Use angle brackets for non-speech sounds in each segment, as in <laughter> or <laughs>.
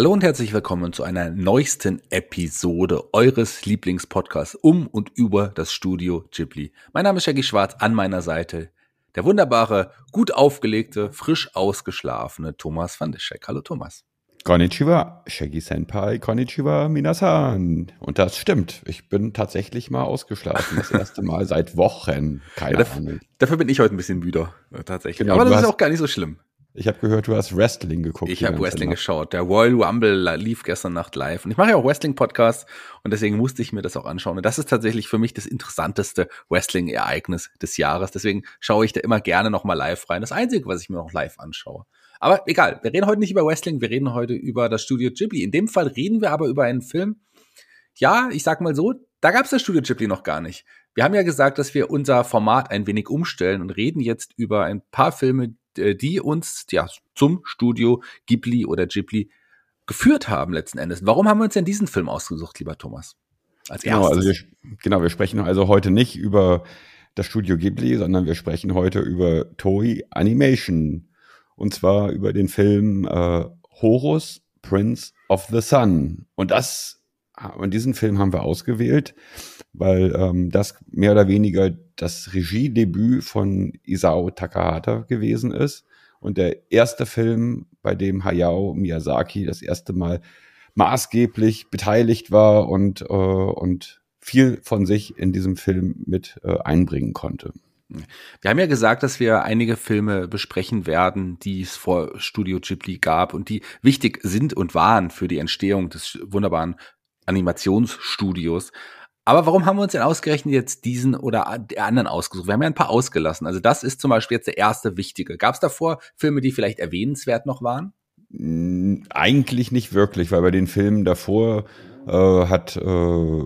Hallo und herzlich willkommen zu einer neuesten Episode eures Lieblingspodcasts um und über das Studio Ghibli. Mein Name ist Shaggy Schwarz, an meiner Seite der wunderbare, gut aufgelegte, frisch ausgeschlafene Thomas van der Scheck. Hallo Thomas. Konnichiwa, Shaggy Senpai, Konnichiwa, Minasan. Und das stimmt. Ich bin tatsächlich mal ausgeschlafen. Das erste Mal seit Wochen. Keine ja, dafür, Ahnung. Dafür bin ich heute ein bisschen müder, äh, tatsächlich. Genau, Aber das ist auch gar nicht so schlimm. Ich habe gehört, du hast Wrestling geguckt. Ich habe Wrestling Nacht. geschaut. Der Royal Rumble lief gestern Nacht live. Und ich mache ja auch Wrestling-Podcasts und deswegen musste ich mir das auch anschauen. Und das ist tatsächlich für mich das interessanteste Wrestling-Ereignis des Jahres. Deswegen schaue ich da immer gerne nochmal live rein. Das Einzige, was ich mir noch live anschaue. Aber egal, wir reden heute nicht über Wrestling, wir reden heute über das Studio Ghibli. In dem Fall reden wir aber über einen Film. Ja, ich sag mal so, da gab es das Studio Ghibli noch gar nicht. Wir haben ja gesagt, dass wir unser Format ein wenig umstellen und reden jetzt über ein paar Filme, die uns ja zum Studio Ghibli oder Ghibli geführt haben letzten Endes. Warum haben wir uns denn diesen Film ausgesucht, lieber Thomas? Als genau, also wir, genau, wir sprechen also heute nicht über das Studio Ghibli, sondern wir sprechen heute über Toei Animation. Und zwar über den Film äh, Horus, Prince of the Sun. Und das und diesen Film haben wir ausgewählt, weil ähm, das mehr oder weniger das Regiedebüt von Isao Takahata gewesen ist und der erste Film, bei dem Hayao Miyazaki das erste Mal maßgeblich beteiligt war und, äh, und viel von sich in diesem Film mit äh, einbringen konnte. Wir haben ja gesagt, dass wir einige Filme besprechen werden, die es vor Studio Ghibli gab und die wichtig sind und waren für die Entstehung des wunderbaren Animationsstudios. Aber warum haben wir uns denn ausgerechnet jetzt diesen oder der anderen ausgesucht? Wir haben ja ein paar ausgelassen. Also das ist zum Beispiel jetzt der erste wichtige. Gab es davor Filme, die vielleicht erwähnenswert noch waren? Eigentlich nicht wirklich, weil bei den Filmen davor äh, hat äh,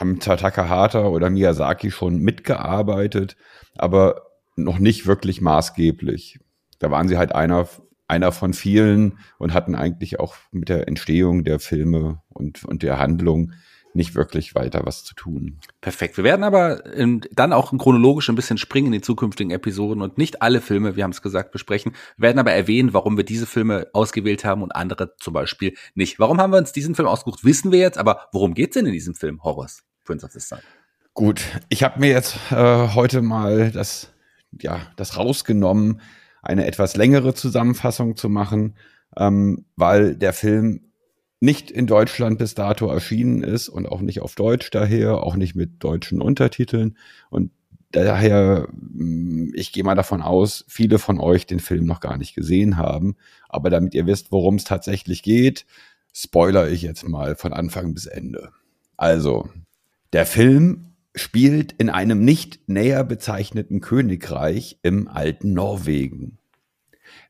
haben Takahata oder Miyazaki schon mitgearbeitet, aber noch nicht wirklich maßgeblich. Da waren sie halt einer einer von vielen und hatten eigentlich auch mit der Entstehung der Filme und, und der Handlung nicht wirklich weiter was zu tun. Perfekt. Wir werden aber in, dann auch chronologisch ein bisschen springen in den zukünftigen Episoden und nicht alle Filme, wir haben es gesagt, besprechen. Wir werden aber erwähnen, warum wir diese Filme ausgewählt haben und andere zum Beispiel nicht. Warum haben wir uns diesen Film ausgesucht, wissen wir jetzt, aber worum geht's denn in diesem Film Horrors, Prince of the Sun? Gut, ich habe mir jetzt äh, heute mal das, ja, das rausgenommen, eine etwas längere Zusammenfassung zu machen, ähm, weil der Film nicht in Deutschland bis dato erschienen ist und auch nicht auf Deutsch daher, auch nicht mit deutschen Untertiteln. Und daher, mm, ich gehe mal davon aus, viele von euch den Film noch gar nicht gesehen haben. Aber damit ihr wisst, worum es tatsächlich geht, spoiler ich jetzt mal von Anfang bis Ende. Also, der Film spielt in einem nicht näher bezeichneten Königreich im alten Norwegen.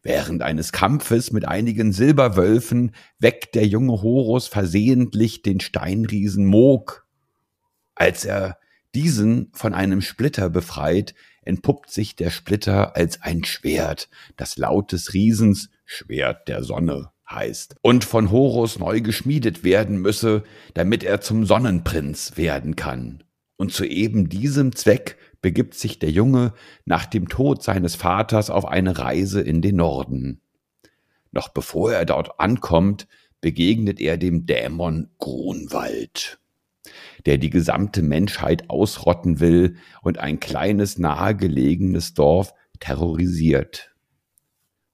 Während eines Kampfes mit einigen Silberwölfen weckt der junge Horus versehentlich den Steinriesen Mog. Als er diesen von einem Splitter befreit, entpuppt sich der Splitter als ein Schwert, das laut des Riesens Schwert der Sonne heißt und von Horus neu geschmiedet werden müsse, damit er zum Sonnenprinz werden kann. Und zu eben diesem Zweck begibt sich der Junge nach dem Tod seines Vaters auf eine Reise in den Norden. Noch bevor er dort ankommt, begegnet er dem Dämon Grunwald, der die gesamte Menschheit ausrotten will und ein kleines nahegelegenes Dorf terrorisiert.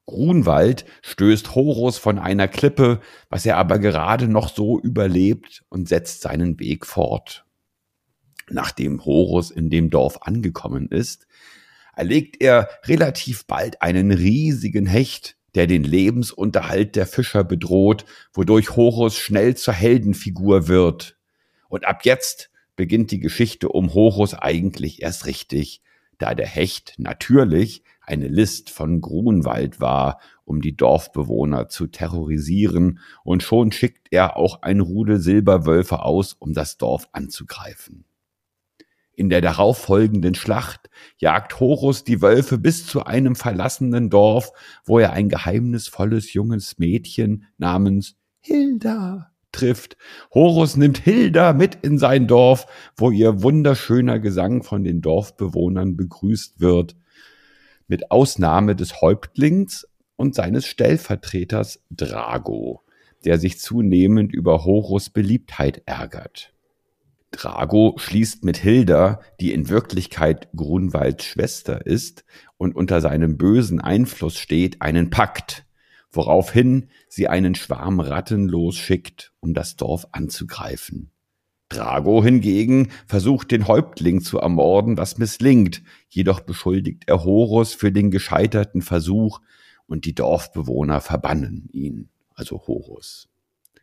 Grunwald stößt Horus von einer Klippe, was er aber gerade noch so überlebt und setzt seinen Weg fort. Nachdem Horus in dem Dorf angekommen ist, erlegt er relativ bald einen riesigen Hecht, der den Lebensunterhalt der Fischer bedroht, wodurch Horus schnell zur Heldenfigur wird. Und ab jetzt beginnt die Geschichte um Horus eigentlich erst richtig, da der Hecht natürlich eine List von Grunwald war, um die Dorfbewohner zu terrorisieren, und schon schickt er auch ein Rudel Silberwölfe aus, um das Dorf anzugreifen. In der darauffolgenden Schlacht jagt Horus die Wölfe bis zu einem verlassenen Dorf, wo er ein geheimnisvolles junges Mädchen namens Hilda trifft. Horus nimmt Hilda mit in sein Dorf, wo ihr wunderschöner Gesang von den Dorfbewohnern begrüßt wird. Mit Ausnahme des Häuptlings und seines Stellvertreters Drago, der sich zunehmend über Horus Beliebtheit ärgert. Drago schließt mit Hilda, die in Wirklichkeit Grunwalds Schwester ist und unter seinem bösen Einfluss steht, einen Pakt, woraufhin sie einen Schwarm Ratten losschickt, um das Dorf anzugreifen. Drago hingegen versucht den Häuptling zu ermorden, was misslingt, jedoch beschuldigt er Horus für den gescheiterten Versuch und die Dorfbewohner verbannen ihn, also Horus.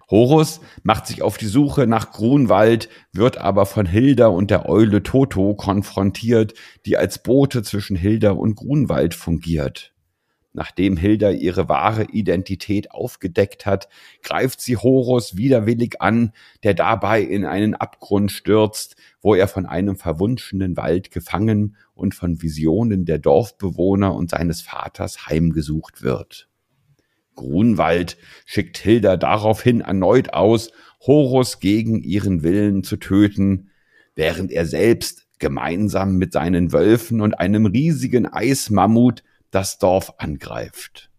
Horus macht sich auf die Suche nach Grunwald, wird aber von Hilda und der Eule Toto konfrontiert, die als Bote zwischen Hilda und Grunwald fungiert. Nachdem Hilda ihre wahre Identität aufgedeckt hat, greift sie Horus widerwillig an, der dabei in einen Abgrund stürzt, wo er von einem verwunschenen Wald gefangen und von Visionen der Dorfbewohner und seines Vaters heimgesucht wird. Grunwald schickt Hilda daraufhin erneut aus, Horus gegen ihren Willen zu töten, während er selbst gemeinsam mit seinen Wölfen und einem riesigen Eismammut das Dorf angreift.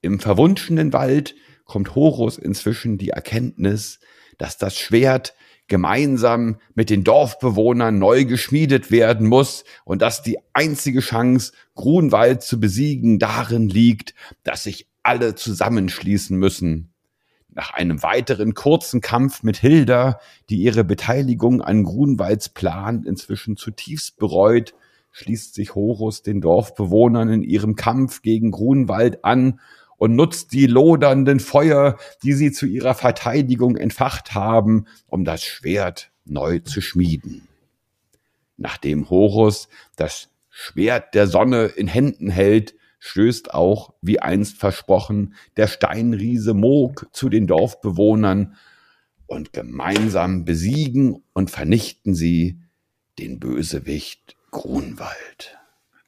Im verwunschenen Wald kommt Horus inzwischen die Erkenntnis, dass das Schwert gemeinsam mit den Dorfbewohnern neu geschmiedet werden muss und dass die einzige Chance, Grunwald zu besiegen, darin liegt, dass sich alle zusammenschließen müssen. Nach einem weiteren kurzen Kampf mit Hilda, die ihre Beteiligung an Grunwalds Plan inzwischen zutiefst bereut, schließt sich Horus den Dorfbewohnern in ihrem Kampf gegen Grunwald an und nutzt die lodernden Feuer, die sie zu ihrer Verteidigung entfacht haben, um das Schwert neu zu schmieden. Nachdem Horus das Schwert der Sonne in Händen hält, stößt auch, wie einst versprochen, der Steinriese Moog zu den Dorfbewohnern und gemeinsam besiegen und vernichten sie den Bösewicht Grunwald.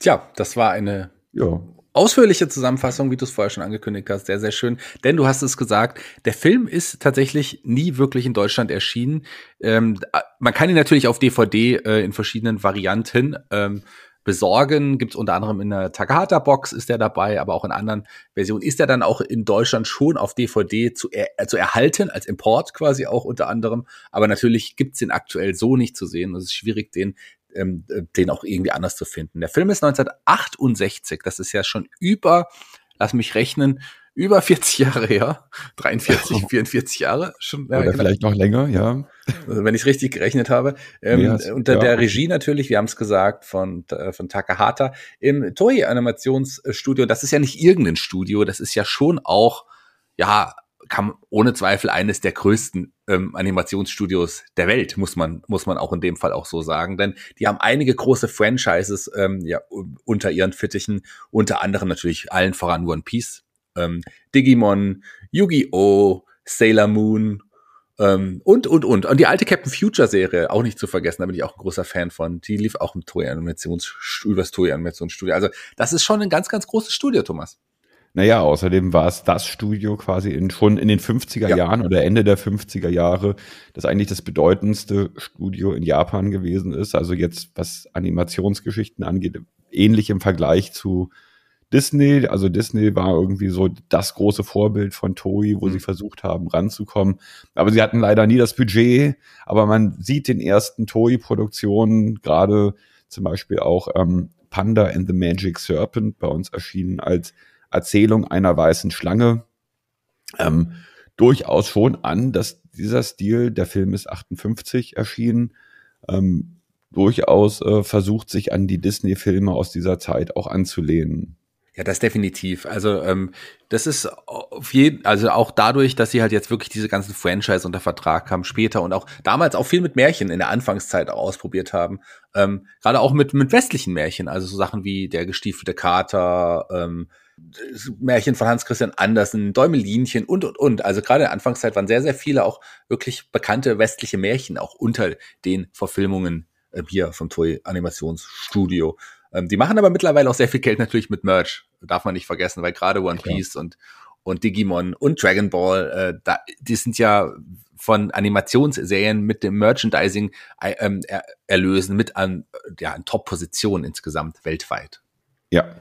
Tja, das war eine ja ausführliche Zusammenfassung, wie du es vorher schon angekündigt hast, sehr, sehr schön. Denn du hast es gesagt, der Film ist tatsächlich nie wirklich in Deutschland erschienen. Ähm, man kann ihn natürlich auf DVD äh, in verschiedenen Varianten ähm, besorgen. Gibt es unter anderem in der Takahata-Box ist der dabei, aber auch in anderen Versionen ist er dann auch in Deutschland schon auf DVD zu, er äh, zu erhalten, als Import quasi auch unter anderem. Aber natürlich gibt es den aktuell so nicht zu sehen. Es ist schwierig, den ähm, äh, den auch irgendwie anders zu finden. Der Film ist 1968, das ist ja schon über, lass mich rechnen, über 40 Jahre her, 43, 44 Jahre schon. Ja, Oder genau. vielleicht noch länger, ja. Also wenn ich es richtig gerechnet habe. Ähm, ja, unter ja. der Regie natürlich, wir haben es gesagt, von, äh, von Takahata im Toei Animationsstudio. Das ist ja nicht irgendein Studio, das ist ja schon auch, ja, kann ohne Zweifel eines der größten ähm, Animationsstudios der Welt, muss man, muss man auch in dem Fall auch so sagen. Denn die haben einige große Franchises ähm, ja, unter ihren Fittichen, unter anderem natürlich allen voran One Piece, ähm, Digimon, Yu-Gi-Oh!, Sailor Moon ähm, und, und, und. Und die alte Captain Future-Serie, auch nicht zu vergessen, da bin ich auch ein großer Fan von. Die lief auch im Toei Animations, übers Toei Animationsstudio. Also das ist schon ein ganz, ganz großes Studio, Thomas. Naja, außerdem war es das Studio quasi in, schon in den 50er ja. Jahren oder Ende der 50er Jahre, das eigentlich das bedeutendste Studio in Japan gewesen ist. Also jetzt, was Animationsgeschichten angeht, ähnlich im Vergleich zu Disney. Also Disney war irgendwie so das große Vorbild von Toei, wo mhm. sie versucht haben, ranzukommen. Aber sie hatten leider nie das Budget. Aber man sieht den ersten Toei-Produktionen, gerade zum Beispiel auch ähm, Panda and the Magic Serpent bei uns erschienen als Erzählung einer weißen Schlange ähm, durchaus schon an, dass dieser Stil, der Film ist 58 erschienen, ähm, durchaus äh, versucht, sich an die Disney-Filme aus dieser Zeit auch anzulehnen. Ja, das definitiv. Also ähm, das ist auf jeden, also auch dadurch, dass sie halt jetzt wirklich diese ganzen Franchise unter Vertrag haben später und auch damals auch viel mit Märchen in der Anfangszeit auch ausprobiert haben. Ähm, Gerade auch mit mit westlichen Märchen, also so Sachen wie der gestiefelte Kater, ähm, Märchen von Hans Christian Andersen, Däumelinchen und und und. Also gerade in der Anfangszeit waren sehr sehr viele auch wirklich bekannte westliche Märchen auch unter den Verfilmungen äh, hier vom Toy Animationsstudio. Ähm, die machen aber mittlerweile auch sehr viel Geld natürlich mit Merch, darf man nicht vergessen, weil gerade One Piece ja. und, und Digimon und Dragon Ball, äh, da, die sind ja von Animationsserien mit dem Merchandising äh, ähm, er, erlösen mit an, ja, an Top-Positionen insgesamt weltweit. Ja.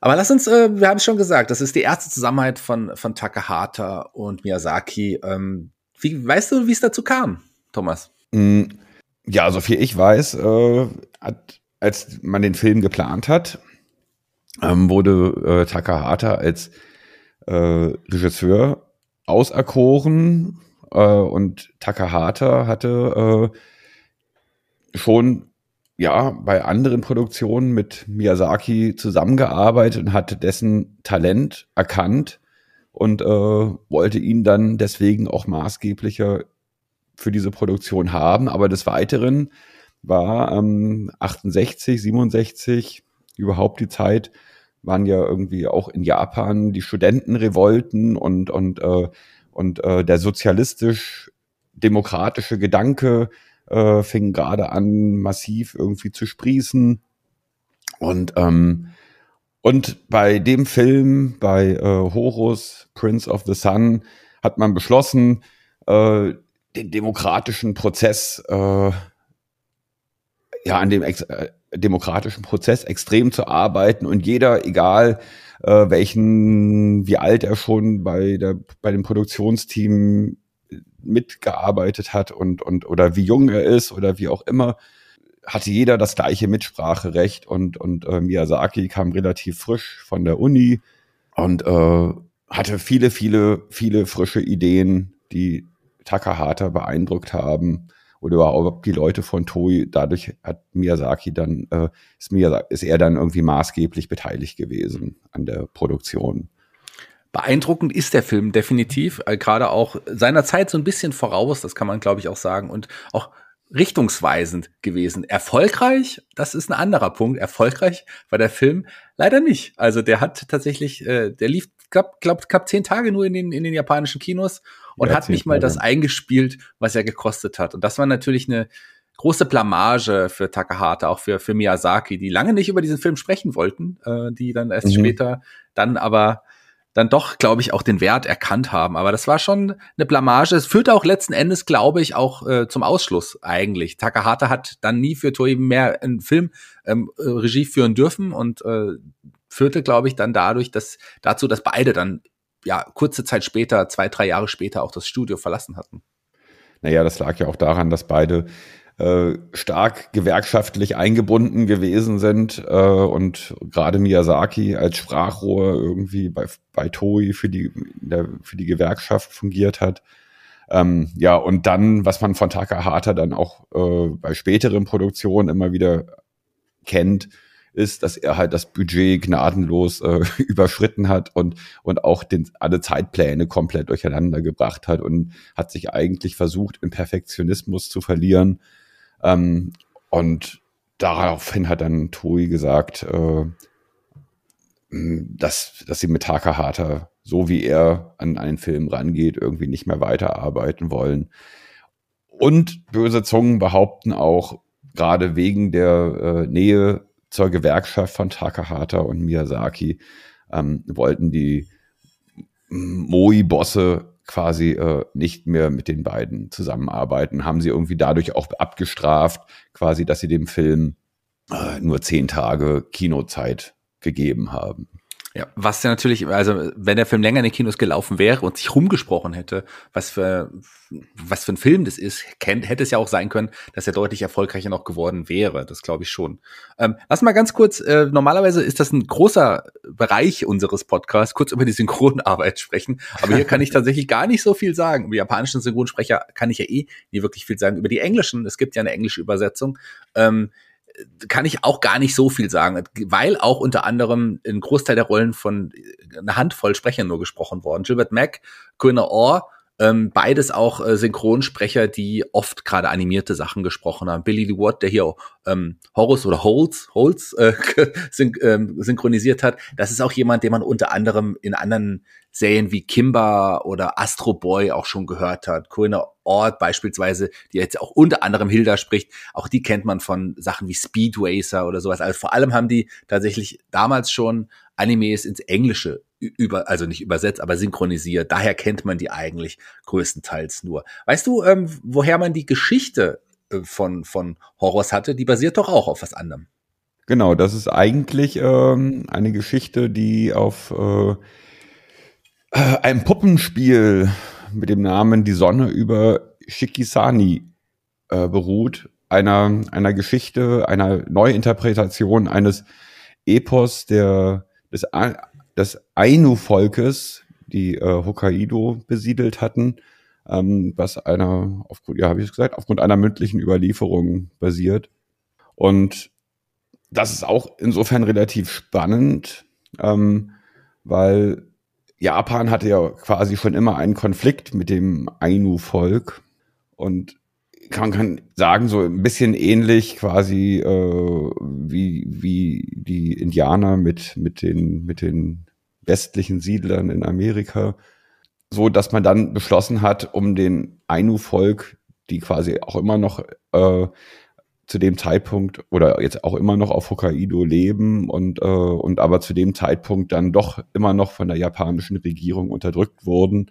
Aber lass uns, äh, wir haben es schon gesagt, das ist die erste Zusammenarbeit von, von Takahata und Miyazaki. Ähm, wie, weißt du, wie es dazu kam, Thomas? Mm, ja, so viel ich weiß, äh, hat als man den Film geplant hat, ähm, wurde äh, Takahata als äh, Regisseur auserkoren äh, und Takahata hatte äh, schon ja bei anderen Produktionen mit Miyazaki zusammengearbeitet und hat dessen Talent erkannt und äh, wollte ihn dann deswegen auch maßgeblicher für diese Produktion haben. Aber des Weiteren war ähm, 68, 67, überhaupt die Zeit, waren ja irgendwie auch in Japan die Studentenrevolten und, und, äh, und äh, der sozialistisch-demokratische Gedanke äh, fing gerade an, massiv irgendwie zu sprießen. Und, ähm, und bei dem Film, bei äh, Horus, Prince of the Sun, hat man beschlossen, äh, den demokratischen Prozess äh, ja an dem ex äh, demokratischen Prozess extrem zu arbeiten und jeder, egal äh, welchen, wie alt er schon bei der bei dem Produktionsteam mitgearbeitet hat und und oder wie jung er ist oder wie auch immer, hatte jeder das gleiche Mitspracherecht und und äh, Miyazaki kam relativ frisch von der Uni und äh, hatte viele viele viele frische Ideen, die Takahata beeindruckt haben oder überhaupt die Leute von Toei. Dadurch hat Miyazaki dann, äh, ist, Miyazaki, ist er dann irgendwie maßgeblich beteiligt gewesen an der Produktion. Beeindruckend ist der Film definitiv, äh, gerade auch seiner Zeit so ein bisschen voraus, das kann man glaube ich auch sagen und auch richtungsweisend gewesen. Erfolgreich, das ist ein anderer Punkt. Erfolgreich war der Film leider nicht. Also der hat tatsächlich, äh, der lief, glaub, glaub, knapp zehn Tage nur in den, in den japanischen Kinos und ja, hat nicht mal das eingespielt, was er gekostet hat. Und das war natürlich eine große Blamage für Takahata, auch für, für Miyazaki, die lange nicht über diesen Film sprechen wollten, äh, die dann erst mhm. später dann aber dann doch, glaube ich, auch den Wert erkannt haben. Aber das war schon eine Blamage. Es führte auch letzten Endes, glaube ich, auch äh, zum Ausschluss eigentlich. Takahata hat dann nie für Toei mehr einen Film ähm, äh, Regie führen dürfen und äh, führte, glaube ich, dann dadurch, dass dazu, dass beide dann ja kurze Zeit später, zwei, drei Jahre später auch das Studio verlassen hatten. Naja, das lag ja auch daran, dass beide äh, stark gewerkschaftlich eingebunden gewesen sind äh, und gerade Miyazaki als Sprachrohr irgendwie bei, bei Toei für die, der, für die Gewerkschaft fungiert hat. Ähm, ja, und dann, was man von Takahata dann auch äh, bei späteren Produktionen immer wieder kennt, ist, dass er halt das Budget gnadenlos äh, <laughs> überschritten hat und, und auch den, alle Zeitpläne komplett durcheinander gebracht hat und hat sich eigentlich versucht, im Perfektionismus zu verlieren. Ähm, und daraufhin hat dann Toei gesagt, äh, dass, dass sie mit Takahata, so wie er an einen Film rangeht, irgendwie nicht mehr weiterarbeiten wollen. Und böse Zungen behaupten auch, gerade wegen der äh, Nähe zur Gewerkschaft von Takahata und Miyazaki ähm, wollten die Moi-Bosse quasi äh, nicht mehr mit den beiden zusammenarbeiten, haben sie irgendwie dadurch auch abgestraft, quasi, dass sie dem Film äh, nur zehn Tage Kinozeit gegeben haben. Ja, was ja natürlich, also wenn der Film länger in den Kinos gelaufen wäre und sich rumgesprochen hätte, was für was für ein Film das ist, kennt, hätte es ja auch sein können, dass er deutlich erfolgreicher noch geworden wäre. Das glaube ich schon. Ähm, lass mal ganz kurz, äh, normalerweise ist das ein großer Bereich unseres Podcasts, kurz über die Synchronarbeit sprechen. Aber hier kann ich <laughs> tatsächlich gar nicht so viel sagen. Über japanischen Synchronsprecher kann ich ja eh nie wirklich viel sagen. Über die englischen, es gibt ja eine englische Übersetzung. Ähm, kann ich auch gar nicht so viel sagen, weil auch unter anderem ein Großteil der Rollen von einer Handvoll Sprechern nur gesprochen worden. Gilbert Mack, Corinna Orr, ähm, beides auch äh, Synchronsprecher, die oft gerade animierte Sachen gesprochen haben. Billy Lee Watt, der hier ähm, Horus oder Holz, Holz äh, <laughs> syn ähm, synchronisiert hat. Das ist auch jemand, den man unter anderem in anderen Serien wie Kimba oder Astro Boy auch schon gehört hat. Corinna Ort beispielsweise, die jetzt auch unter anderem Hilda spricht, auch die kennt man von Sachen wie Speed Racer oder sowas. Also vor allem haben die tatsächlich damals schon Animes ins Englische über, also nicht übersetzt, aber synchronisiert. Daher kennt man die eigentlich größtenteils nur. Weißt du, ähm, woher man die Geschichte äh, von, von Horrors hatte? Die basiert doch auch auf was anderem. Genau, das ist eigentlich ähm, eine Geschichte, die auf äh, äh einem Puppenspiel mit dem Namen Die Sonne über Shikisani äh, beruht. Einer, einer Geschichte, einer Neuinterpretation eines Epos der, des des Ainu-Volkes, die äh, Hokkaido besiedelt hatten, ähm, was einer, aufgrund, ja, habe ich gesagt, aufgrund einer mündlichen Überlieferung basiert. Und das ist auch insofern relativ spannend, ähm, weil Japan hatte ja quasi schon immer einen Konflikt mit dem Ainu-Volk und kann, kann sagen, so ein bisschen ähnlich quasi äh, wie, wie die Indianer mit, mit, den, mit den westlichen Siedlern in Amerika, so dass man dann beschlossen hat, um den Ainu-Volk, die quasi auch immer noch äh, zu dem Zeitpunkt oder jetzt auch immer noch auf Hokkaido leben und, äh, und aber zu dem Zeitpunkt dann doch immer noch von der japanischen Regierung unterdrückt wurden,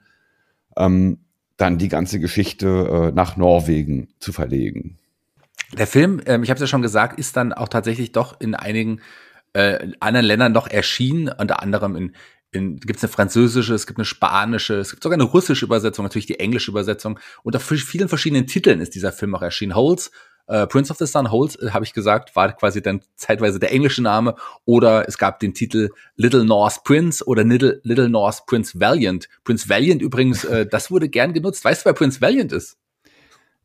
ähm, dann die ganze Geschichte äh, nach Norwegen zu verlegen. Der Film, ähm, ich habe es ja schon gesagt, ist dann auch tatsächlich doch in einigen äh, anderen Ländern noch erschienen, unter anderem in gibt es eine französische, es gibt eine spanische, es gibt sogar eine russische Übersetzung, natürlich die englische Übersetzung. Unter vielen verschiedenen Titeln ist dieser Film auch erschienen. Holes, äh, Prince of the Sun, Holes, äh, habe ich gesagt, war quasi dann zeitweise der englische Name. Oder es gab den Titel Little North Prince oder Little, Little North Prince Valiant. Prince Valiant übrigens, äh, das wurde gern genutzt. Weißt du, wer Prince Valiant ist?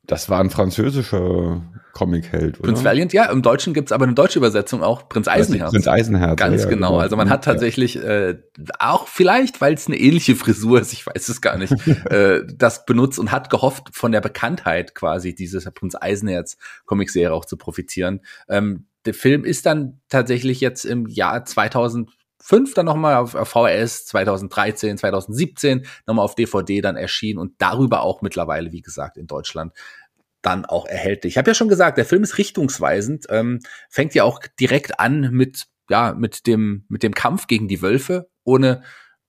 Das war ein französischer Comic-Held, oder? Prinz Valiant, ja. Im Deutschen gibt's aber eine deutsche Übersetzung auch. Prinz Eisenherz. Prinz Eisenherz. Ganz ja, genau. genau. Also man hat tatsächlich äh, auch vielleicht, weil es eine ähnliche Frisur ist, ich weiß es gar nicht, <laughs> äh, das benutzt und hat gehofft, von der Bekanntheit quasi dieses Prinz Eisenherz Comicserie auch zu profitieren. Ähm, der Film ist dann tatsächlich jetzt im Jahr 2000 5 dann nochmal auf VHS 2013, 2017 nochmal auf DVD dann erschienen und darüber auch mittlerweile, wie gesagt, in Deutschland dann auch erhältlich. Ich habe ja schon gesagt, der Film ist richtungsweisend, ähm, fängt ja auch direkt an mit ja mit dem mit dem Kampf gegen die Wölfe ohne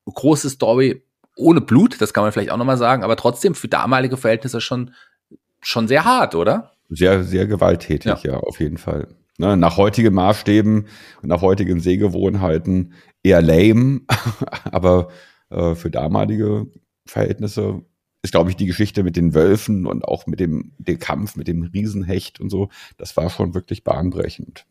große Story, ohne Blut, das kann man vielleicht auch nochmal sagen, aber trotzdem für damalige Verhältnisse schon schon sehr hart, oder? Sehr sehr gewalttätig, ja, ja auf jeden Fall. Ne, nach heutigen Maßstäben und nach heutigen Sehgewohnheiten eher lame, <laughs> aber äh, für damalige Verhältnisse ist, glaube ich, die Geschichte mit den Wölfen und auch mit dem, dem Kampf mit dem Riesenhecht und so, das war schon wirklich bahnbrechend.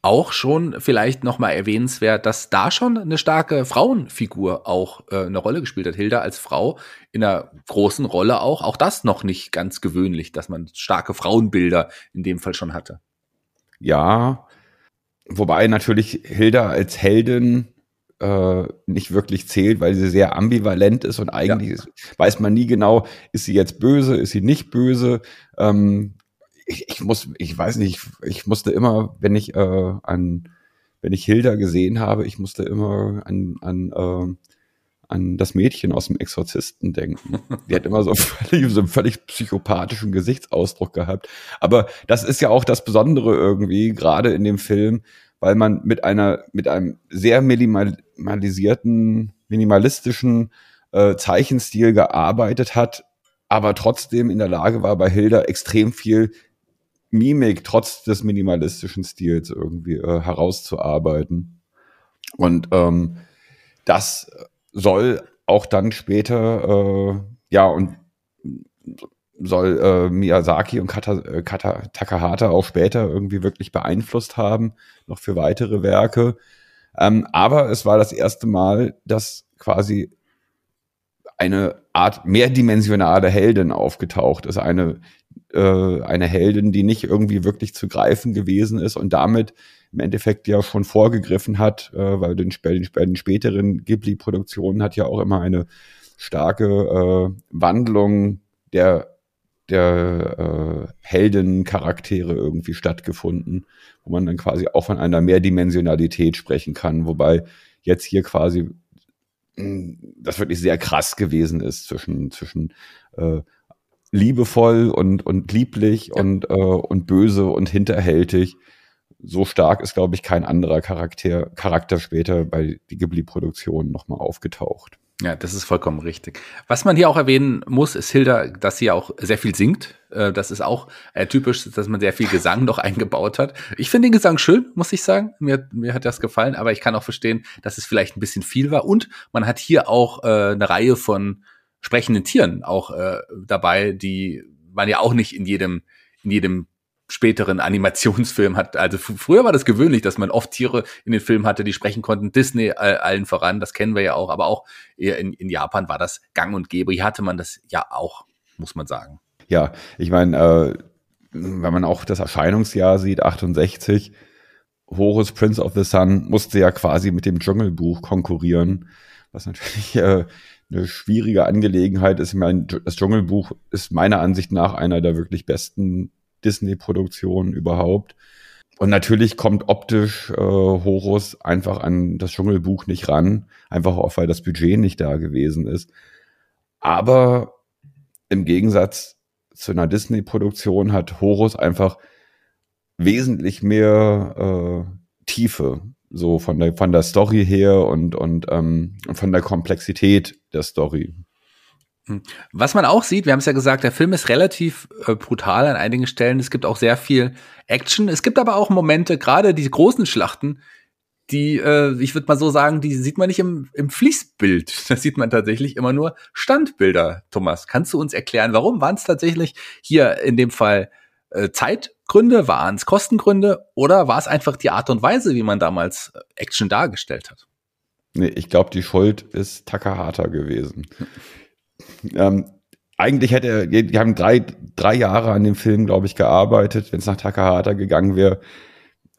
Auch schon vielleicht nochmal erwähnenswert, dass da schon eine starke Frauenfigur auch äh, eine Rolle gespielt hat. Hilda als Frau in einer großen Rolle auch. Auch das noch nicht ganz gewöhnlich, dass man starke Frauenbilder in dem Fall schon hatte ja. Wobei natürlich Hilda als Heldin äh, nicht wirklich zählt, weil sie sehr ambivalent ist und eigentlich ja. ist, weiß man nie genau, ist sie jetzt böse, ist sie nicht böse. Ähm, ich, ich muss, ich weiß nicht, ich musste immer, wenn ich äh, an, wenn ich Hilda gesehen habe, ich musste immer an, an äh, an das Mädchen aus dem Exorzisten denken. Die hat immer so, völlig, so einen völlig psychopathischen Gesichtsausdruck gehabt. Aber das ist ja auch das Besondere irgendwie, gerade in dem Film, weil man mit einer, mit einem sehr minimalisierten, minimalistischen äh, Zeichenstil gearbeitet hat, aber trotzdem in der Lage war, bei Hilda extrem viel Mimik trotz des minimalistischen Stils irgendwie äh, herauszuarbeiten. Und ähm, das soll auch dann später, äh, ja, und soll äh, Miyazaki und Kata, äh, Kata, Takahata auch später irgendwie wirklich beeinflusst haben, noch für weitere Werke. Ähm, aber es war das erste Mal, dass quasi eine Art mehrdimensionale Heldin aufgetaucht ist. Eine, äh, eine Heldin, die nicht irgendwie wirklich zu greifen gewesen ist und damit im Endeffekt ja schon vorgegriffen hat, äh, weil den, den, den späteren Ghibli-Produktionen hat ja auch immer eine starke äh, Wandlung der der äh, Heldencharaktere irgendwie stattgefunden, wo man dann quasi auch von einer Mehrdimensionalität sprechen kann, wobei jetzt hier quasi mh, hm, das wirklich sehr krass gewesen ist zwischen zwischen äh, liebevoll und und lieblich ja. und äh, und böse und hinterhältig. So stark ist, glaube ich, kein anderer Charakter, Charakter später bei die Ghibli-Produktion nochmal aufgetaucht. Ja, das ist vollkommen richtig. Was man hier auch erwähnen muss, ist Hilda, dass sie auch sehr viel singt. Äh, das ist auch äh, typisch, dass man sehr viel Gesang noch <laughs> eingebaut hat. Ich finde den Gesang schön, muss ich sagen. Mir, mir hat das gefallen, aber ich kann auch verstehen, dass es vielleicht ein bisschen viel war. Und man hat hier auch äh, eine Reihe von sprechenden Tieren auch dabei, die man ja auch nicht in jedem in jedem späteren Animationsfilm hat. Also früher war das gewöhnlich, dass man oft Tiere in den Filmen hatte, die sprechen konnten. Disney äh, allen voran, das kennen wir ja auch, aber auch in, in Japan war das gang und gäbe. Hier hatte man das ja auch, muss man sagen. Ja, ich meine, äh, wenn man auch das Erscheinungsjahr sieht, 68, Horus Prince of the Sun musste ja quasi mit dem Dschungelbuch konkurrieren, was natürlich äh, eine schwierige Angelegenheit ist. Ich meine, das Dschungelbuch ist meiner Ansicht nach einer der wirklich besten Disney-Produktion überhaupt. Und natürlich kommt optisch äh, Horus einfach an das Dschungelbuch nicht ran, einfach auch weil das Budget nicht da gewesen ist. Aber im Gegensatz zu einer Disney-Produktion hat Horus einfach wesentlich mehr äh, Tiefe, so von der von der Story her und und ähm, von der Komplexität der Story. Hm. Was man auch sieht, wir haben es ja gesagt, der Film ist relativ äh, brutal an einigen Stellen. Es gibt auch sehr viel Action. Es gibt aber auch Momente, gerade die großen Schlachten, die, äh, ich würde mal so sagen, die sieht man nicht im, im Fließbild. <laughs> Da sieht man tatsächlich immer nur Standbilder. Thomas, kannst du uns erklären, warum waren es tatsächlich hier in dem Fall äh, Zeitgründe, waren es Kostengründe oder war es einfach die Art und Weise, wie man damals äh, Action dargestellt hat? Nee, ich glaube, die Schuld ist Takahata gewesen. Ähm, eigentlich hätte er, die haben drei, drei Jahre an dem Film, glaube ich, gearbeitet. Wenn es nach Takahata gegangen wäre,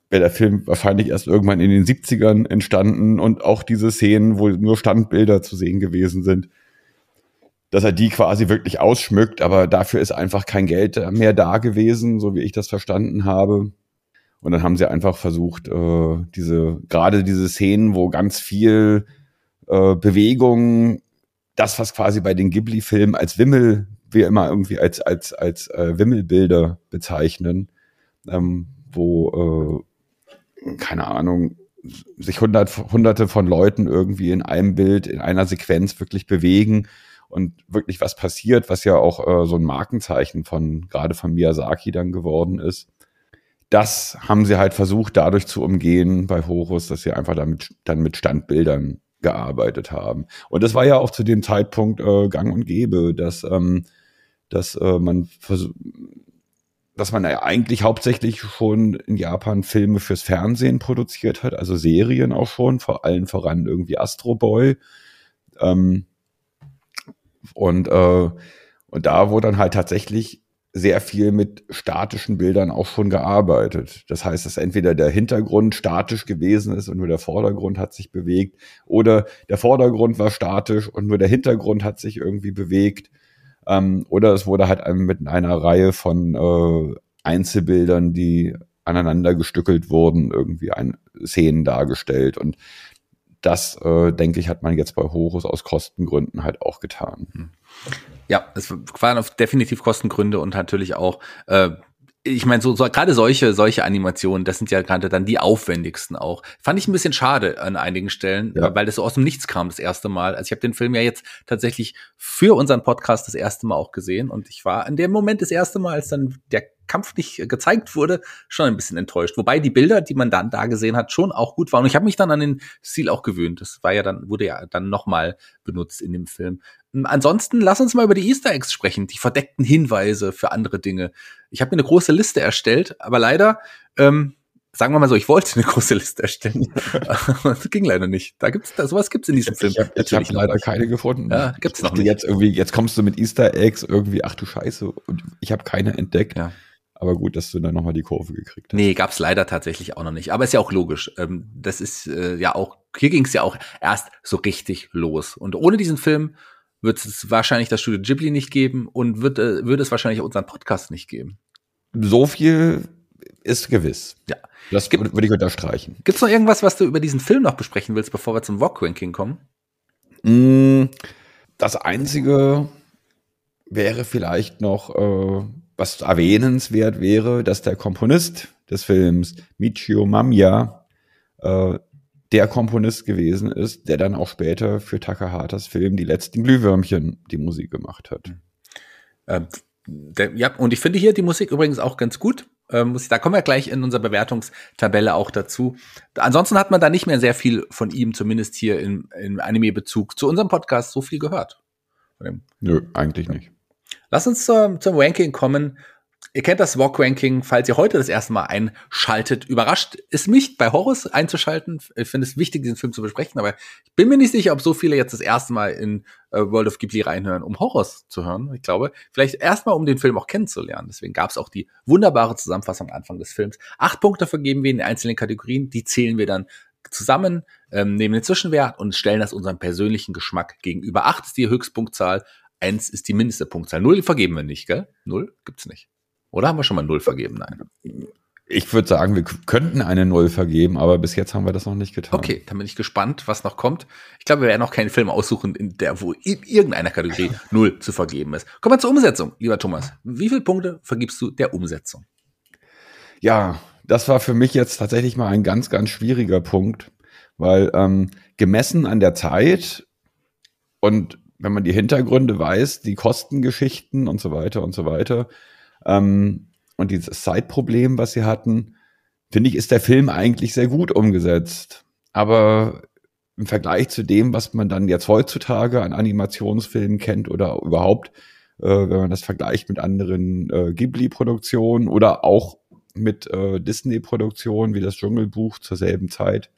wäre der Film wahrscheinlich erst irgendwann in den 70ern entstanden und auch diese Szenen, wo nur Standbilder zu sehen gewesen sind, dass er die quasi wirklich ausschmückt, aber dafür ist einfach kein Geld mehr da gewesen, so wie ich das verstanden habe. Und dann haben sie einfach versucht, äh, diese, gerade diese Szenen, wo ganz viel äh, Bewegung das, was quasi bei den Ghibli-Filmen als Wimmel, wir immer irgendwie als, als, als äh, Wimmelbilder bezeichnen, ähm, wo, äh, keine Ahnung, sich hundert, hunderte von Leuten irgendwie in einem Bild, in einer Sequenz wirklich bewegen und wirklich was passiert, was ja auch äh, so ein Markenzeichen von, gerade von Miyazaki dann geworden ist. Das haben sie halt versucht, dadurch zu umgehen bei Horus, dass sie einfach damit, dann mit Standbildern gearbeitet haben. Und das war ja auch zu dem Zeitpunkt äh, gang und gäbe, dass, ähm, dass äh, man dass man ja eigentlich hauptsächlich schon in Japan Filme fürs Fernsehen produziert hat, also Serien auch schon, vor allen voran irgendwie Astro Boy. Ähm, und, äh, und da wurde dann halt tatsächlich sehr viel mit statischen Bildern auch schon gearbeitet. Das heißt, dass entweder der Hintergrund statisch gewesen ist und nur der Vordergrund hat sich bewegt oder der Vordergrund war statisch und nur der Hintergrund hat sich irgendwie bewegt. Ähm, oder es wurde halt mit einer Reihe von äh, Einzelbildern, die aneinander gestückelt wurden, irgendwie ein Szenen dargestellt. Und das, äh, denke ich, hat man jetzt bei Horus aus Kostengründen halt auch getan. Ja, es waren auf definitiv Kostengründe und natürlich auch äh, ich meine, so, so gerade solche, solche Animationen, das sind ja gerade dann die aufwendigsten auch. Fand ich ein bisschen schade an einigen Stellen, ja. weil das so aus dem Nichts kam das erste Mal. Also ich habe den Film ja jetzt tatsächlich für unseren Podcast das erste Mal auch gesehen und ich war in dem Moment das erste Mal, als dann der Kampf nicht gezeigt wurde, schon ein bisschen enttäuscht. Wobei die Bilder, die man dann da gesehen hat, schon auch gut waren. Und ich habe mich dann an den Stil auch gewöhnt. Das war ja dann, wurde ja dann nochmal benutzt in dem Film. Ansonsten lass uns mal über die Easter Eggs sprechen, die verdeckten Hinweise für andere Dinge. Ich habe mir eine große Liste erstellt, aber leider ähm, sagen wir mal so, ich wollte eine <laughs> große Liste erstellen. das <laughs> ging leider nicht. Da gibt's, da, sowas gibt's in diesem Film. Ich habe hab leider keine gefunden. Ja, gibt's noch nicht. Jetzt irgendwie, jetzt kommst du mit Easter Eggs irgendwie, ach du Scheiße, und ich habe keine entdeckt. Ja. Aber gut, dass du dann nochmal die Kurve gekriegt hast. Nee, gab's leider tatsächlich auch noch nicht. Aber ist ja auch logisch. Ähm, das ist äh, ja auch, hier ging's ja auch erst so richtig los. Und ohne diesen Film wird es wahrscheinlich das Studio Ghibli nicht geben und wird, äh, würde es wahrscheinlich unseren Podcast nicht geben. So viel ist gewiss. Ja. Das Gibt- würde ich unterstreichen. Gibt's noch irgendwas, was du über diesen Film noch besprechen willst, bevor wir zum Vogue-Ranking kommen? Mm, Das Einzige wäre vielleicht noch, äh, was erwähnenswert wäre, dass der Komponist des Films, Michio Mamiya, äh, der Komponist gewesen ist, der dann auch später für Takahatas Film Die letzten Glühwürmchen die Musik gemacht hat. Ähm, der, ja, und ich finde hier die Musik übrigens auch ganz gut. Ähm, muss ich, da kommen wir gleich in unserer Bewertungstabelle auch dazu. Ansonsten hat man da nicht mehr sehr viel von ihm, zumindest hier im, im Anime-Bezug zu unserem Podcast, so viel gehört. Nö, eigentlich nicht. Lass uns zum, zum Ranking kommen. Ihr kennt das Walk-Ranking, falls ihr heute das erste Mal einschaltet. Überrascht es mich, bei Horus einzuschalten. Ich finde es wichtig, diesen Film zu besprechen, aber ich bin mir nicht sicher, ob so viele jetzt das erste Mal in äh, World of Ghibli reinhören, um Horus zu hören. Ich glaube, vielleicht erstmal, um den Film auch kennenzulernen. Deswegen gab es auch die wunderbare Zusammenfassung am Anfang des Films. Acht Punkte vergeben wir in den einzelnen Kategorien. Die zählen wir dann zusammen, ähm, nehmen den Zwischenwert und stellen das unserem persönlichen Geschmack gegenüber. Acht ist die Höchstpunktzahl, eins ist die mindeste Punktzahl. Null vergeben wir nicht, gell? Null gibt's nicht. Oder haben wir schon mal null vergeben? Nein. Ich würde sagen, wir könnten eine Null vergeben, aber bis jetzt haben wir das noch nicht getan. Okay, dann bin ich gespannt, was noch kommt. Ich glaube, wir werden noch keinen Film aussuchen, in der, wo in irgendeiner Kategorie null zu vergeben ist. Kommen wir zur Umsetzung, lieber Thomas. Wie viele Punkte vergibst du der Umsetzung? Ja, das war für mich jetzt tatsächlich mal ein ganz, ganz schwieriger Punkt, weil ähm, gemessen an der Zeit und wenn man die Hintergründe weiß, die Kostengeschichten und so weiter und so weiter ähm, und dieses Zeitproblem, was sie hatten, finde ich, ist der Film eigentlich sehr gut umgesetzt. Aber im Vergleich zu dem, was man dann jetzt heutzutage an Animationsfilmen kennt oder überhaupt, äh, wenn man das vergleicht mit anderen äh, Ghibli-Produktionen oder auch mit äh, Disney-Produktionen wie das Dschungelbuch zur selben Zeit,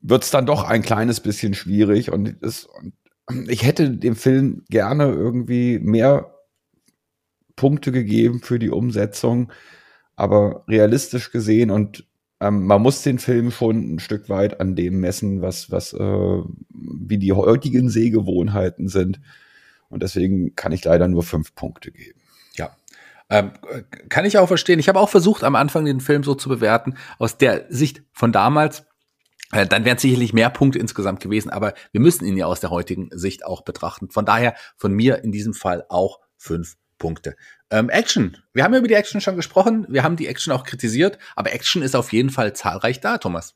wird es dann doch ein kleines bisschen schwierig. Und, es, und ich hätte dem Film gerne irgendwie mehr Punkte gegeben für die Umsetzung, aber realistisch gesehen und ähm, man muss den Film schon ein Stück weit an dem messen, was, was, äh, wie die heutigen Sehgewohnheiten sind. Und deswegen kann ich leider nur fünf Punkte geben. Ja. Ähm, kann ich auch verstehen. Ich habe auch versucht, am Anfang den Film so zu bewerten, aus der Sicht von damals. Äh, Dann wären sicherlich mehr Punkte insgesamt gewesen, aber wir müssen ihn ja aus der heutigen Sicht auch betrachten. Von daher von mir in diesem Fall auch fünf Punkte. Ähm, Action. Wir haben ja über die Action schon gesprochen. Wir haben die Action auch kritisiert, aber Action ist auf jeden Fall zahlreich da, Thomas.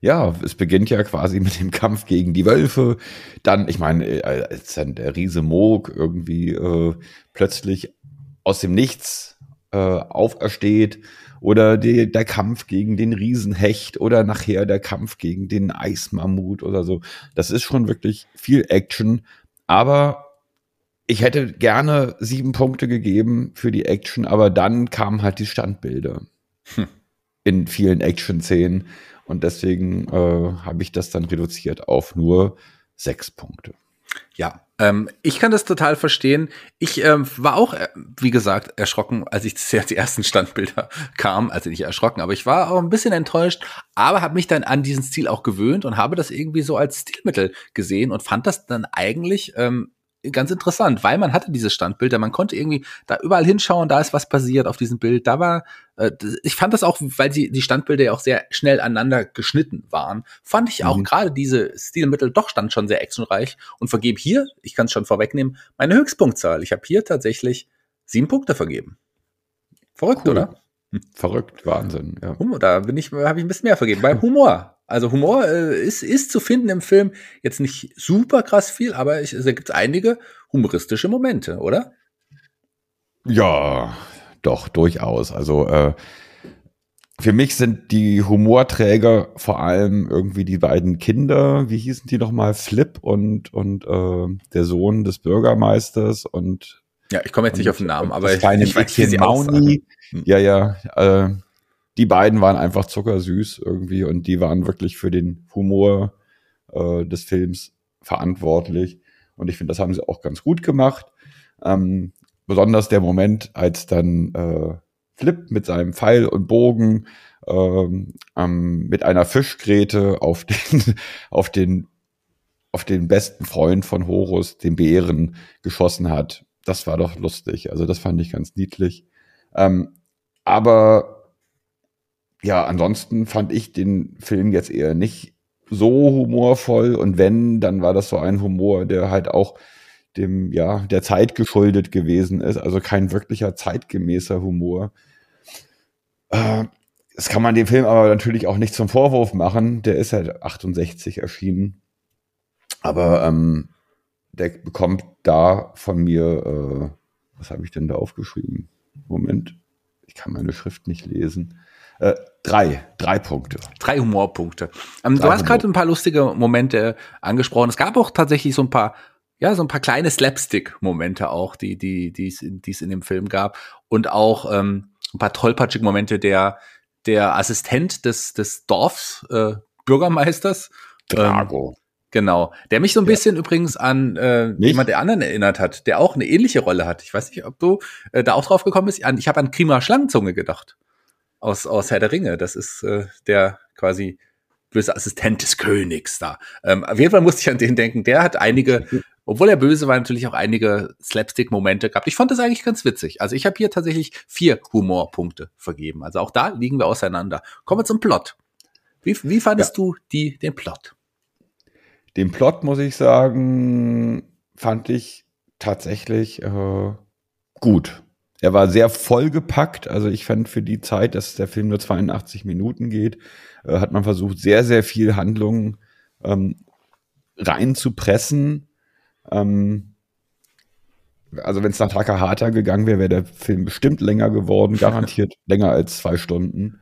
Ja, es beginnt ja quasi mit dem Kampf gegen die Wölfe. Dann, ich meine, äh, als dann der Riese Moog irgendwie äh, plötzlich aus dem Nichts äh, aufersteht oder die, der Kampf gegen den Riesenhecht oder nachher der Kampf gegen den Eismammut oder so. Das ist schon wirklich viel Action, aber ich hätte gerne sieben Punkte gegeben für die Action, aber dann kamen halt die Standbilder Hm. in vielen Action-Szenen. Und deswegen äh, habe ich das dann reduziert auf nur sechs Punkte. Ja, ähm, ich kann das total verstehen. Ich ähm, war auch, äh, wie gesagt, erschrocken, als ich <laughs> das, die ersten Standbilder kam. Also nicht erschrocken, aber ich war auch ein bisschen enttäuscht, aber habe mich dann an diesen Stil auch gewöhnt und habe das irgendwie so als Stilmittel gesehen und fand das dann eigentlich ähm, ganz interessant, weil man hatte diese Standbilder, man konnte irgendwie da überall hinschauen, da ist was passiert auf diesem Bild. Da war, äh, ich fand das auch, weil sie die Standbilder ja auch sehr schnell aneinander geschnitten waren, fand ich auch Mhm. gerade diese Stilmittel doch stand schon sehr actionreich und vergebe hier, ich kann es schon vorwegnehmen, meine Höchstpunktzahl. Ich habe hier tatsächlich sieben Punkte vergeben. Verrückt, Cool. oder? <laughs> Verrückt, Wahnsinn. Ja. Humor, da bin ich, habe ich ein bisschen mehr vergeben. Beim Humor. Also Humor äh, ist, ist zu finden im Film jetzt nicht super krass viel, aber ich, da gibt es einige humoristische Momente, oder? ja, doch, durchaus. Also äh, für mich sind die Humorträger vor allem irgendwie die beiden Kinder, wie hießen die nochmal, Flip und, und äh, der Sohn des Bürgermeisters und Ja, ich komme jetzt nicht auf den Namen, aber das kleine ich weiß, wie sie. Mauni. Hm. Ja, ja. Äh, die beiden waren einfach zuckersüß irgendwie und die waren wirklich für den Humor äh, des Films verantwortlich. Und ich finde, das haben sie auch ganz gut gemacht. Ähm, besonders der Moment, als dann äh, Flip mit seinem Pfeil und Bogen ähm, ähm, mit einer Fischgräte auf den, <laughs> auf den, auf den besten Freund von Horus, den Bären, geschossen hat. Das war doch lustig. Also das fand ich ganz niedlich. Ähm, aber ja, ansonsten fand ich den Film jetzt eher nicht so humorvoll und wenn, dann war das so ein Humor, der halt auch dem, ja, der Zeit geschuldet gewesen ist, also kein wirklicher zeitgemäßer Humor. Äh, das kann man dem Film aber natürlich auch nicht zum Vorwurf machen. Der ist halt 68 erschienen. Aber ähm, der bekommt da von mir, äh, was habe ich denn da aufgeschrieben? Moment, ich kann meine Schrift nicht lesen. Äh, drei, drei Punkte. Drei Humorpunkte. Ähm, drei du hast gerade ein paar lustige Momente angesprochen. Es gab auch tatsächlich so ein paar, ja, so ein paar kleine Slapstick-Momente auch, die, die, die es in dem Film gab. Und auch ähm, ein paar tollpatschige Momente der, der Assistent des, des Dorfs, äh, Bürgermeisters. Drago. Ähm, genau. Der mich so ein ja. bisschen übrigens an äh, jemand der anderen erinnert hat, der auch eine ähnliche Rolle hat. Ich weiß nicht, ob du äh, da auch drauf gekommen bist. Ich habe an Krima Schlangenzunge gedacht. Aus, aus Herr der Ringe. Das ist äh, der quasi böse Assistent des Königs da. Ähm, auf jeden Fall musste ich an den denken. Der hat einige obwohl er böse war, natürlich auch einige Slapstick-Momente gehabt. Ich fand das eigentlich ganz witzig. Also ich habe hier tatsächlich vier Humorpunkte vergeben. Also auch da liegen wir auseinander. Kommen wir zum Plot. Wie, wie fandest ja. du die, den Plot? Den Plot, muss ich sagen, fand ich tatsächlich äh, gut. Er war sehr vollgepackt. Also ich fand für die Zeit, dass der Film nur 82 Minuten geht, äh, hat man versucht, sehr, sehr viel Handlung ähm, reinzupressen. Ähm, also wenn es nach Takahata gegangen wäre, wäre der Film bestimmt länger geworden, <laughs> garantiert länger als zwei Stunden,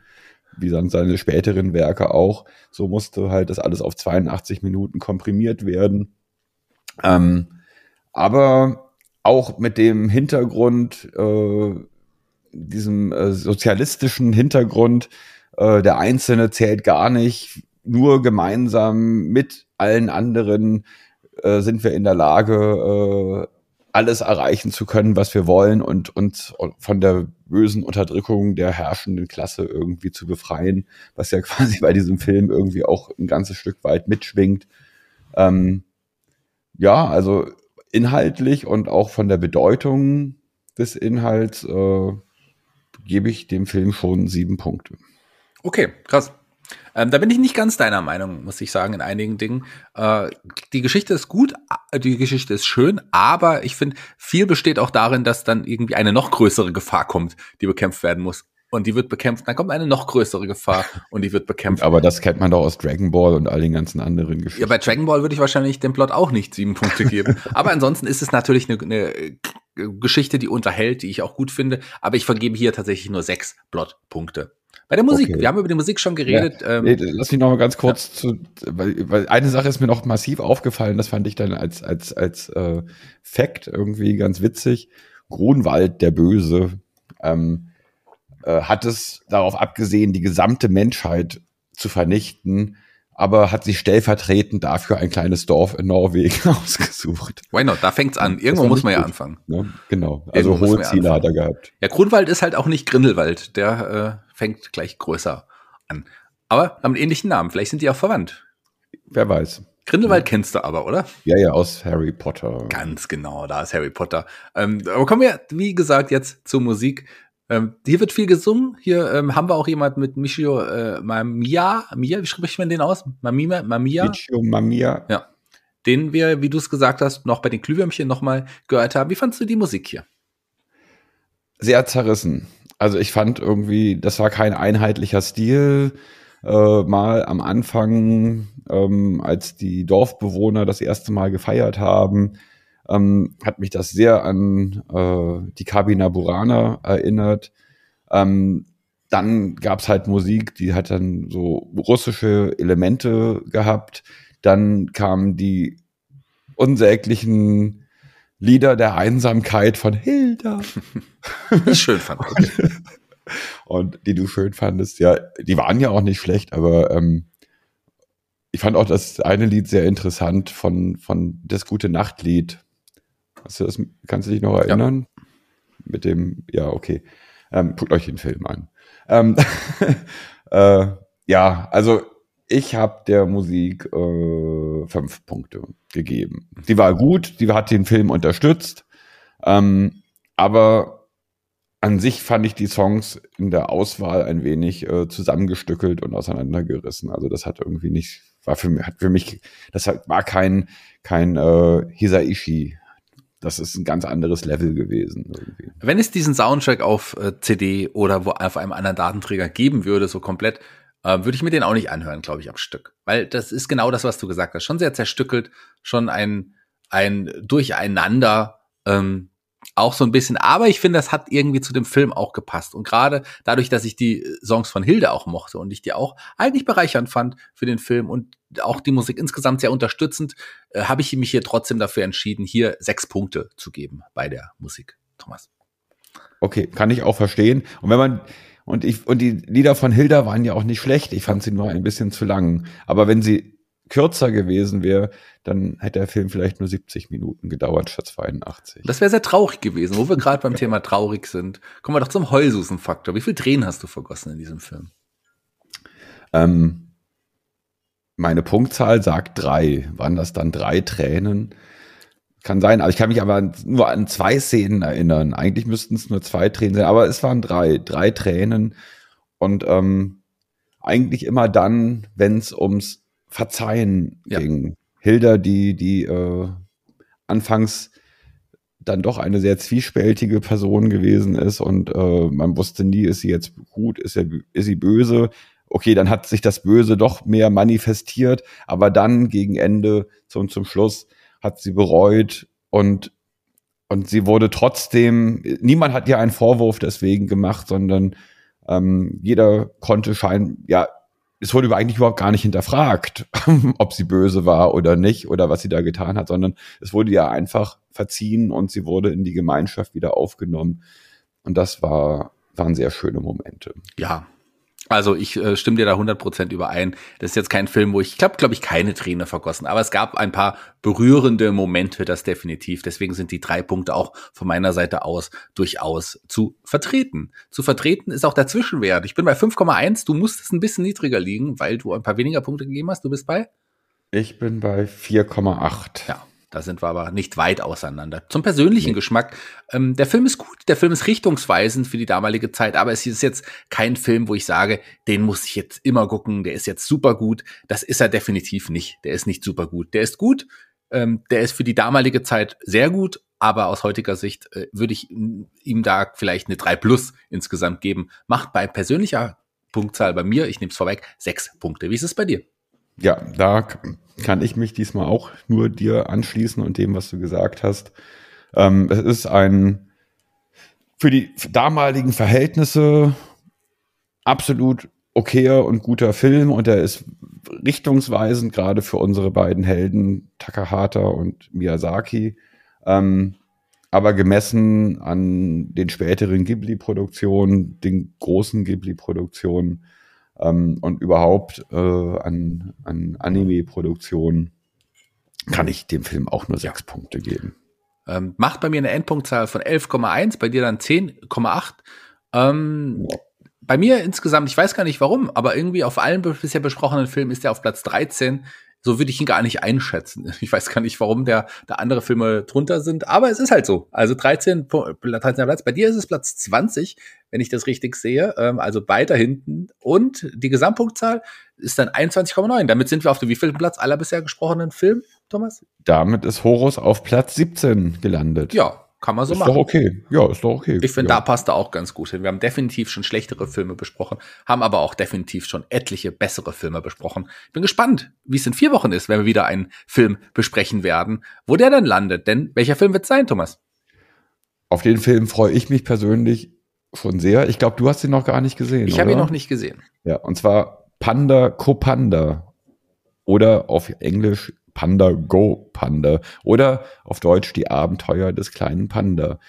wie dann seine späteren Werke auch. So musste halt das alles auf 82 Minuten komprimiert werden. Ähm, aber auch mit dem Hintergrund, äh, diesem äh, sozialistischen Hintergrund, äh, der Einzelne zählt gar nicht, nur gemeinsam mit allen anderen äh, sind wir in der Lage, äh, alles erreichen zu können, was wir wollen und uns von der bösen Unterdrückung der herrschenden Klasse irgendwie zu befreien, was ja <laughs> quasi bei diesem Film irgendwie auch ein ganzes Stück weit mitschwingt. Ähm, ja, also inhaltlich und auch von der Bedeutung des Inhalts äh, gebe ich dem Film schon sieben Punkte. Okay, krass. Ähm, da bin ich nicht ganz deiner Meinung, muss ich sagen, in einigen Dingen. Äh, die Geschichte ist gut, äh, die Geschichte ist schön, aber ich finde, viel besteht auch darin, dass dann irgendwie eine noch größere Gefahr kommt, die bekämpft werden muss. Und die wird bekämpft, dann kommt eine noch größere Gefahr <laughs> und die wird bekämpft. Aber das kennt man doch aus Dragon Ball und all den ganzen anderen Geschichten. Ja, bei Dragon Ball würde ich wahrscheinlich dem Plot auch nicht sieben Punkte geben. <laughs> aber ansonsten ist es natürlich eine, eine Geschichte, die unterhält, die ich auch gut finde. Aber ich vergebe hier tatsächlich nur sechs Plot-Punkte. Bei der Musik, okay. wir haben über die Musik schon geredet. Ja. Ähm, nee, lass mich noch mal ganz kurz ja. zu, weil, weil eine Sache ist mir noch massiv aufgefallen, das fand ich dann als, als, als äh, Fact irgendwie ganz witzig. Grunwald, der Böse, ähm, äh, hat es darauf abgesehen, die gesamte Menschheit zu vernichten, aber hat sich stellvertretend dafür ein kleines Dorf in Norwegen <laughs> ausgesucht. Why not? Da fängt's an. Irgendwo muss man ja anfangen. Ne? Genau. Also hohe Ziele hat er gehabt. Ja, Grunwald ist halt auch nicht Grindelwald. Der äh, fängt gleich größer an. Aber haben einen ähnlichen Namen. Vielleicht sind die auch verwandt. Wer weiß. Grindelwald ja. kennst du aber, oder? Ja, ja, aus Harry Potter. Ganz genau, da ist Harry Potter. Ähm, aber kommen wir, wie gesagt, jetzt zur Musik. Ähm, hier wird viel gesungen. Hier ähm, haben wir auch jemand mit Michio äh, Mamia. Mia, wie spricht man den aus? Mamima, Mamia? Michio Mamia. Ja. Den wir, wie du es gesagt hast, noch bei den Glühwürmchen nochmal gehört haben. Wie fandst du die Musik hier? Sehr zerrissen. Also ich fand irgendwie, das war kein einheitlicher Stil. Äh, mal am Anfang, ähm, als die Dorfbewohner das erste Mal gefeiert haben, ähm, hat mich das sehr an äh, die Kabina Burana erinnert. Ähm, dann gab's halt Musik, die hat dann so russische Elemente gehabt. Dann kamen die unsäglichen Lieder der Einsamkeit von Hilda. <laughs> Die schön fand. <laughs> Und die du schön fandest. Ja, die waren ja auch nicht schlecht, aber ähm, ich fand auch das eine Lied sehr interessant von, von das gute Nachtlied. Hast du das, kannst du dich noch erinnern? Ja. Mit dem, ja, okay. Ähm, guckt euch den Film an. Ähm, <laughs> äh, ja, also ich habe der Musik äh, fünf Punkte gegeben. Die war gut, die hat den Film unterstützt, ähm, aber an sich fand ich die Songs in der Auswahl ein wenig äh, zusammengestückelt und auseinandergerissen. Also das hat irgendwie nicht, war für mich, hat für mich, das war kein, kein äh, Hisaishi. Das ist ein ganz anderes Level gewesen. Irgendwie. Wenn es diesen Soundtrack auf äh, CD oder wo auf einem anderen Datenträger geben würde, so komplett, äh, würde ich mir den auch nicht anhören, glaube ich, am Stück. Weil das ist genau das, was du gesagt hast. Schon sehr zerstückelt, schon ein, ein Durcheinander. Ähm, auch so ein bisschen, aber ich finde, das hat irgendwie zu dem Film auch gepasst. Und gerade dadurch, dass ich die Songs von Hilde auch mochte und ich die auch eigentlich bereichernd fand für den Film und auch die Musik insgesamt sehr unterstützend, äh, habe ich mich hier trotzdem dafür entschieden, hier sechs Punkte zu geben bei der Musik. Thomas. Okay, kann ich auch verstehen. Und wenn man, und ich, und die Lieder von Hilda waren ja auch nicht schlecht. Ich fand sie nur ein bisschen zu lang. Aber wenn sie kürzer gewesen wäre, dann hätte der Film vielleicht nur 70 Minuten gedauert statt 82. Das wäre sehr traurig gewesen, wo wir <laughs> gerade beim Thema traurig sind. Kommen wir doch zum Heulsusen-Faktor. Wie viel Tränen hast du vergossen in diesem Film? Ähm, meine Punktzahl sagt drei. Waren das dann drei Tränen? Kann sein. Also ich kann mich aber nur an zwei Szenen erinnern. Eigentlich müssten es nur zwei Tränen sein, aber es waren drei. Drei Tränen. Und ähm, eigentlich immer dann, wenn es ums Verzeihen ja. ging. Hilda, die, die äh, anfangs dann doch eine sehr zwiespältige Person gewesen ist und äh, man wusste nie, ist sie jetzt gut, ist, er, ist sie böse. Okay, dann hat sich das Böse doch mehr manifestiert, aber dann gegen Ende zum, zum Schluss hat sie bereut und, und sie wurde trotzdem, niemand hat ihr einen Vorwurf deswegen gemacht, sondern ähm, jeder konnte scheinen, ja, es wurde eigentlich überhaupt gar nicht hinterfragt, <laughs> ob sie böse war oder nicht oder was sie da getan hat, sondern es wurde ja einfach verziehen und sie wurde in die Gemeinschaft wieder aufgenommen. Und das war, waren sehr schöne Momente. Ja, also ich äh, stimme dir da 100% überein. Das ist jetzt kein Film, wo ich, ich glaube, glaube ich, keine Träne vergossen. Aber es gab ein paar berührende Momente, das definitiv. Deswegen sind die drei Punkte auch von meiner Seite aus durchaus zu vertreten. Zu vertreten ist auch der Zwischenwert. Ich bin bei 5,1. Du musstest ein bisschen niedriger liegen, weil du ein paar weniger Punkte gegeben hast. Du bist bei? Ich bin bei 4,8. Ja. Da sind wir aber nicht weit auseinander. Zum persönlichen nee. Geschmack. Ähm, der Film ist gut, der Film ist richtungsweisend für die damalige Zeit, aber es ist jetzt kein Film, wo ich sage, den muss ich jetzt immer gucken, der ist jetzt super gut. Das ist er definitiv nicht. Der ist nicht super gut. Der ist gut, ähm, der ist für die damalige Zeit sehr gut, aber aus heutiger Sicht äh, würde ich ihm da vielleicht eine 3 plus insgesamt geben. Macht bei persönlicher Punktzahl bei mir, ich nehme es vorweg, sechs Punkte. Wie ist es bei dir? Ja, da kann ich mich diesmal auch nur dir anschließen und dem, was du gesagt hast. Ähm, es ist ein für die damaligen Verhältnisse absolut okayer und guter Film und er ist richtungsweisend, gerade für unsere beiden Helden, Takahata und Miyazaki. Ähm, aber gemessen an den späteren Ghibli-Produktionen, den großen Ghibli-Produktionen, ähm, und überhaupt äh, an, an Anime-Produktionen kann ich dem Film auch nur sechs. Punkte geben. Ähm, macht bei mir eine Endpunktzahl von 11,1, bei dir dann 10,8. Ähm, ja. Bei mir insgesamt, ich weiß gar nicht warum, aber irgendwie auf allen bisher besprochenen Filmen ist er auf Platz 13 so würde ich ihn gar nicht einschätzen. <laughs> Ich weiß gar nicht, warum der, da andere Filme drunter sind, aber es ist halt so. Also 13, 13. Platz. Bei dir ist es Platz 20, wenn ich das richtig sehe. Ähm, also weiter hinten. Und die Gesamtpunktzahl ist dann 21,9. Damit sind wir auf dem wievielten Platz aller bisher gesprochenen Filme, Thomas? Damit ist Horus auf Platz 17 gelandet. Ja, kann man so ist machen. Ist doch okay. Ja, ist doch okay. Ich finde, ja. da passt er auch ganz gut hin. Wir haben definitiv schon schlechtere Filme besprochen, haben aber auch definitiv schon etliche bessere Filme besprochen. Bin gespannt, wie es in vier Wochen ist, wenn wir wieder einen Film besprechen werden, wo der dann landet. Denn welcher Film wird es sein, Thomas? Auf den Film freue ich mich persönlich schon sehr. Ich glaube, du hast ihn noch gar nicht gesehen. Ich habe ihn noch nicht gesehen. Ja, und zwar Panda Copanda. Oder auf Englisch Panda Go Panda oder auf Deutsch die Abenteuer des kleinen Panda.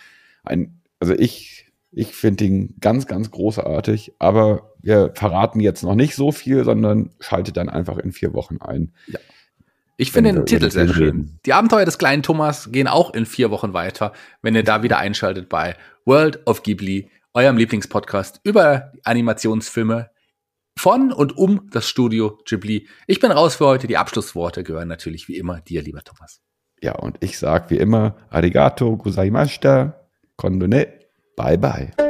Ein, also ich Ich finde ihn ganz, ganz großartig, aber wir verraten jetzt noch nicht so viel, sondern schaltet dann einfach in vier Wochen ein. Ja. Ich finde den Titel sehr schön. Reden. Die Abenteuer des kleinen Thomas gehen auch in vier Wochen weiter, wenn ihr da wieder einschaltet bei World of Ghibli, eurem Lieblingspodcast über Animationsfilme von und um das Studio Ghibli. Ich bin raus für heute. Die Abschlussworte gehören natürlich wie immer dir, lieber Thomas. Ja, und ich sage wie immer, arigato gozaimashita, kondone, bye bye.